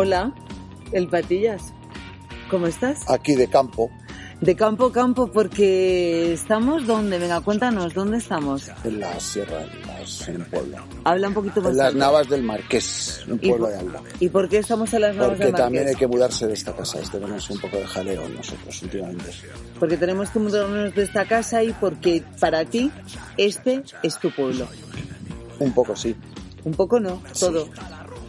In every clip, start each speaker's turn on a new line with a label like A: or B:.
A: Hola, el Patillas. ¿Cómo estás?
B: Aquí de campo,
A: De campo a campo porque estamos ¿dónde? Venga, cuéntanos, ¿dónde estamos?
B: en la sierra, en, las- en un pueblo.
A: Habla un poquito más.
B: En las. Navas del Marqués, un
A: ¿Y
B: pueblo de Alba.
A: ¿Y por qué estamos en las Navas
B: Porque
A: del
B: también hay
A: Marqués?
B: que mudarse de esta casa. Tenemos un poco de jaleo nosotros últimamente.
A: Porque tenemos que mudarnos de esta casa y porque para ti este es tu pueblo.
B: Un poco sí.
A: Un poco no, todo.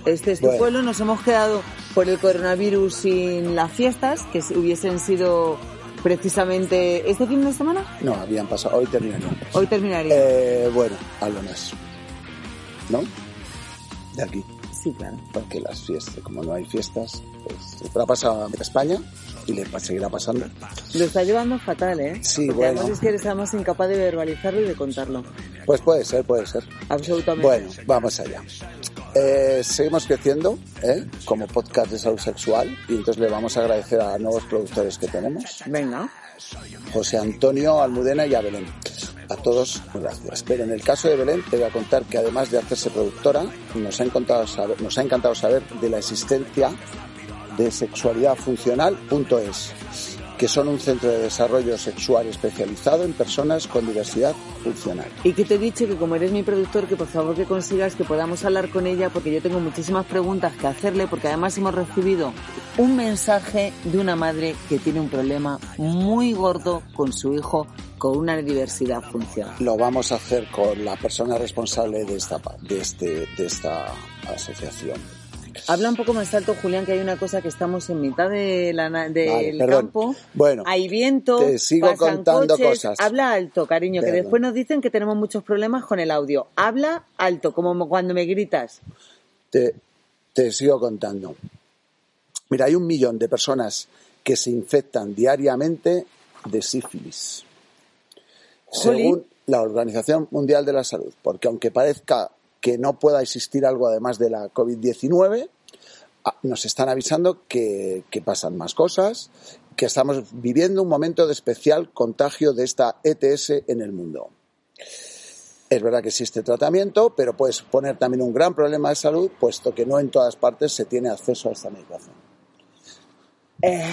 A: Este es tu
B: Bueno.
A: pueblo. Nos hemos quedado por el coronavirus sin las fiestas, que hubiesen sido precisamente este fin de semana.
B: No, habían pasado. Hoy terminarían.
A: Hoy terminaría.
B: Eh, bueno, algo más. ¿No? De aquí.
A: Sí, claro.
B: Porque las fiestas, como no hay fiestas, pues le ha pasado a España y le seguirá pasando.
A: Lo está llevando fatal, ¿eh?
B: Sí,
A: Porque
B: bueno.
A: además es que eres además incapaz de verbalizarlo y de contarlo.
B: Pues puede ser, puede ser.
A: Absolutamente.
B: Bueno, vamos allá. Eh, seguimos creciendo ¿eh? como podcast de salud sexual y entonces le vamos a agradecer a nuevos productores que tenemos,
A: Venga.
B: José Antonio Almudena y a Belén. A todos, gracias. Pero en el caso de Belén, te voy a contar que además de hacerse productora, nos ha encantado saber, nos ha encantado saber de la existencia de sexualidadfuncional.es, que son un centro de desarrollo sexual especializado en personas con diversidad funcional.
A: Y que te he dicho que como eres mi productor, que por favor que consigas que podamos hablar con ella, porque yo tengo muchísimas preguntas que hacerle, porque además hemos recibido un mensaje de una madre que tiene un problema muy gordo con su hijo con una diversidad funcional.
B: lo vamos a hacer con la persona responsable de esta de este de esta asociación.
A: Habla un poco más alto, Julián, que hay una cosa que estamos en mitad de del
B: Vale,
A: campo.
B: Bueno,
A: hay viento,
B: te sigo
A: pasan
B: contando
A: coches.
B: cosas.
A: Habla alto, cariño, que después nos dicen que tenemos muchos problemas con el audio. Habla alto, como cuando me gritas.
B: Te, te sigo contando. Mira, hay un millón de personas que se infectan diariamente de sífilis.
A: Jolín.
B: Según la Organización Mundial de la Salud, porque aunque parezca que no pueda existir algo además de la COVID-19, ah, nos están avisando que, que pasan más cosas, que estamos viviendo un momento de especial contagio de esta ETS en el mundo. Es verdad que existe tratamiento, pero puede suponer también un gran problema de salud, puesto que no en todas partes se tiene acceso a esta medicación.
A: Eh,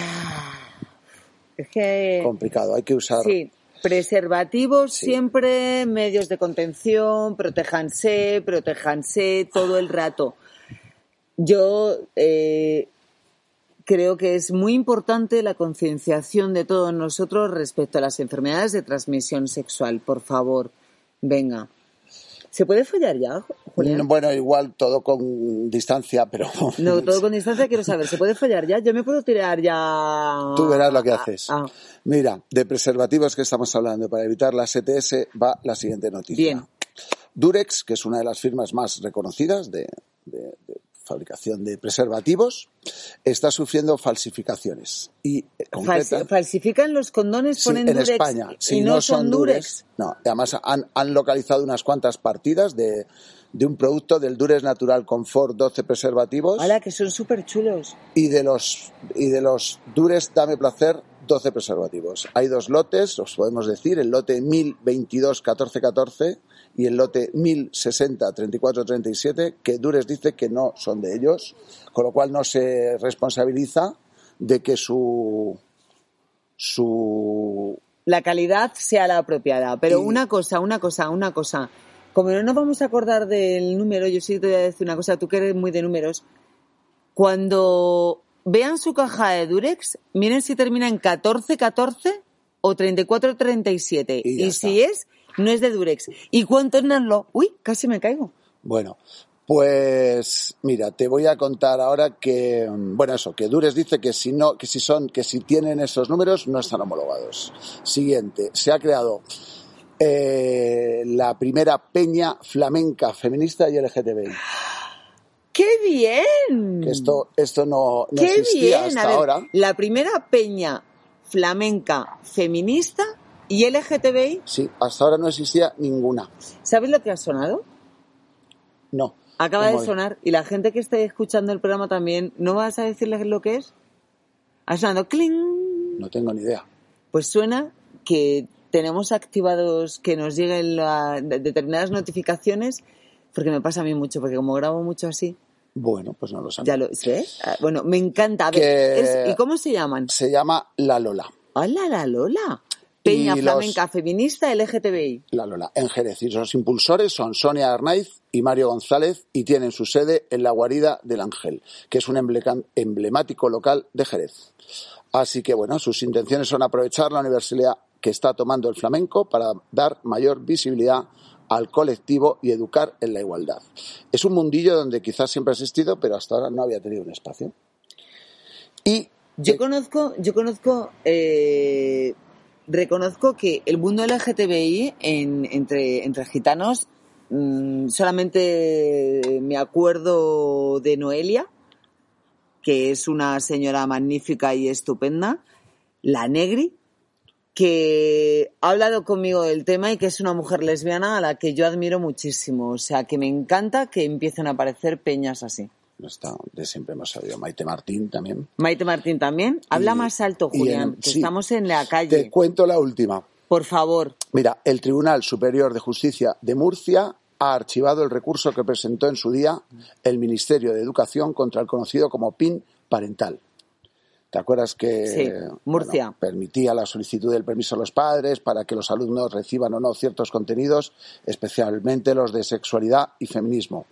A: es que...
B: Complicado, hay que usar.
A: Sí, preservativos
B: Sí.
A: siempre, medios de contención, protéjanse, protéjanse todo el rato. Yo eh, creo que es muy importante la concienciación de todos nosotros respecto a las enfermedades de transmisión sexual. Por favor, venga. ¿Se puede follar ya, Julián?
B: Bueno, igual todo con distancia, pero
A: No, todo con distancia quiero saber. ¿Se puede follar ya? Yo me puedo tirar ya.
B: tú verás lo que haces.
A: Ah,
B: Mira, de preservativos que estamos hablando para evitar las ETS va la siguiente noticia.
A: Bien.
B: Durex, que es una de las firmas más reconocidas de, de- de fabricación de preservativos, está sufriendo falsificaciones. Y eh,
A: falsifican los condones,
B: Sí,
A: ponen
B: en
A: Durex
B: España.
A: y
B: Si
A: no, son Durex.
B: No, además han, han localizado unas cuantas partidas de, de un producto del Durex Natural Comfort 12 preservativos
A: Hala, que son súper chulos.
B: y de los y de los Durex Dame Placer 12 preservativos. Hay dos lotes, os podemos decir, el lote 1022 14 14 y el lote 1060 34 37 que Durex dice que no son de ellos, con lo cual no se responsabiliza de que su su
A: La calidad sea la apropiada. Pero
B: Y-
A: una cosa, una cosa, una cosa. Como no nos vamos a acordar del número, yo sí te voy a decir una cosa, tú que eres muy de números. Cuando vean su caja de Durex, miren si termina en 1414 o 3437.
B: Y
A: Y, si es, no es de Durex. ¿Y cuánto es Nanlo? Uy, casi me caigo.
B: Bueno, Pues mira, te voy a contar ahora que, bueno, eso, que Dures dice que si no, que si son, que si tienen esos números no están homologados. Siguiente, se ha creado eh, la primera peña flamenca feminista y LGTBI.
A: ¡Qué bien!
B: Esto, esto no, no
A: ¡Qué
B: existía
A: bien!
B: hasta
A: A ver,
B: ahora.
A: La primera peña flamenca feminista y LGTBI,
B: Sí, hasta ahora no existía ninguna.
A: ¿sabes lo que ha sonado?
B: No.
A: Acaba de sonar y la gente que esté escuchando el programa también, ¿no vas a decirles lo que es? Ha sonado cling.
B: No tengo ni idea.
A: Pues suena que tenemos activados que nos lleguen la- de- determinadas notificaciones, porque me pasa a mí mucho, porque como grabo mucho así,
B: Bueno, pues no lo sabía.
A: ya lo ¿ves? Ah, Bueno, me encanta. A ver, es- ¿y cómo se llaman?
B: Se llama La Lola.
A: ¡Hola, la Lola! Peña
B: los-
A: flamenca feminista LGTBI.
B: La Lola, en Jerez. Y los impulsores son Sonia Arnaiz y Mario González y tienen su sede en la Guarida del Ángel, que es un emble- emblemático local de Jerez. Así que, bueno, sus intenciones son aprovechar la universidad que está tomando el flamenco para dar mayor visibilidad al colectivo y educar en la igualdad. Es un mundillo donde quizás siempre ha existido, pero hasta ahora no había tenido un espacio. Y
A: Yo conozco, yo conozco, eh, reconozco que el mundo LGTBI en- entre, entre gitanos, mm, solamente me acuerdo de Noelia, que es una señora magnífica y estupenda, la Negri, que ha hablado conmigo del tema y que es una mujer lesbiana a la que yo admiro muchísimo. O sea, que me encanta que empiecen a aparecer peñas así.
B: no está, de siempre hemos sabido. Maite Martín también.
A: Maite Martín también. Habla
B: Y-
A: más alto, Julián,
B: en-
A: que
B: sí.
A: estamos en la
B: Te
A: calle.
B: cuento la última.
A: Por favor.
B: Mira, el Tribunal Superior de Justicia de Murcia ha archivado el recurso que presentó en su día el Ministerio de Educación contra el conocido como PIN parental. ¿Te acuerdas que
A: Sí, Murcia.
B: bueno, permitía la solicitud del permiso a los padres para que los alumnos reciban o no ciertos contenidos, especialmente los de sexualidad y feminismo?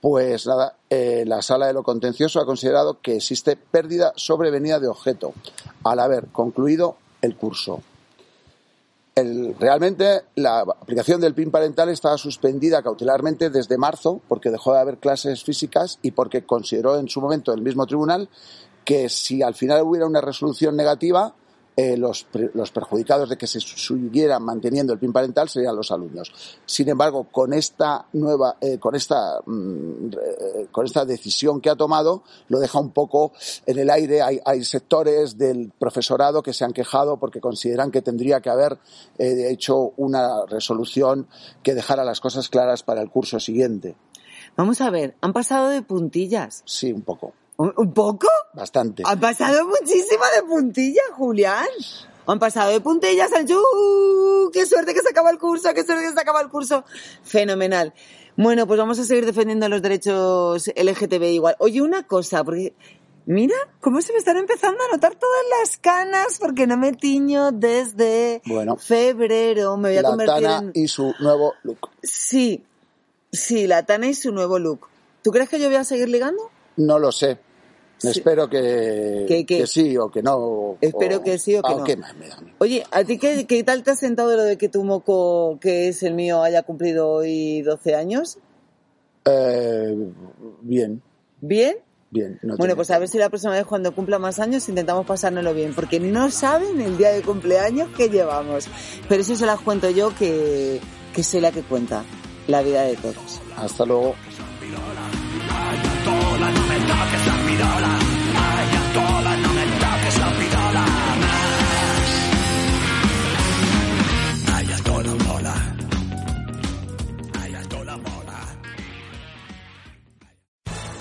B: Pues nada, eh, la sala de lo contencioso ha considerado que existe pérdida sobrevenida de objeto al haber concluido el curso. El- realmente la aplicación del PIN parental estaba suspendida cautelarmente desde marzo porque dejó de haber clases físicas y porque consideró en su momento el mismo tribunal que si al final hubiera una resolución negativa, eh, los, los perjudicados de que se siguiera manteniendo el PIN parental serían los alumnos. Sin embargo, con esta nueva, eh, con esta, mm, eh, con esta decisión que ha tomado, lo deja un poco en el aire. Hay, hay sectores del profesorado que se han quejado porque consideran que tendría que haber eh, hecho una resolución que dejara las cosas claras para el curso siguiente.
A: Vamos a ver, han pasado de puntillas.
B: Sí, un poco,
A: ¿Un, poco?
B: bastante.
A: Han pasado muchísimo de puntillas, Julián. Han pasado de puntillas, dicho, "Uh, qué suerte que se acaba el curso, qué suerte que se acaba el curso. Fenomenal. Bueno, pues vamos a seguir defendiendo los derechos LGTB igual. Oye, una cosa, porque mira cómo se me están empezando a notar todas las canas porque no me tiño desde
B: Bueno.
A: febrero. Me voy a
B: La
A: convertir
B: Tana
A: en...
B: y su nuevo look.
A: Sí, sí, la Tana y su nuevo look. ¿Tú crees que yo voy a seguir ligando?
B: No lo sé. Espero que,
A: ¿Que qué?
B: que sí o que no.
A: Espero que sí o que
B: Ah,
A: no.
B: ¿qué más me?
A: Oye, ¿a ti qué, qué tal te has sentado lo de que tu moco, que es el mío, haya cumplido hoy 12 años?
B: Eh, bien,
A: ¿Bien?
B: bien. no
A: bueno, pues a ver si la próxima vez cuando cumpla más años intentamos pasárnoslo bien, porque no saben el día de cumpleaños que llevamos. Pero eso se las cuento yo que, que soy la que cuenta la vida de todos.
B: Hasta luego.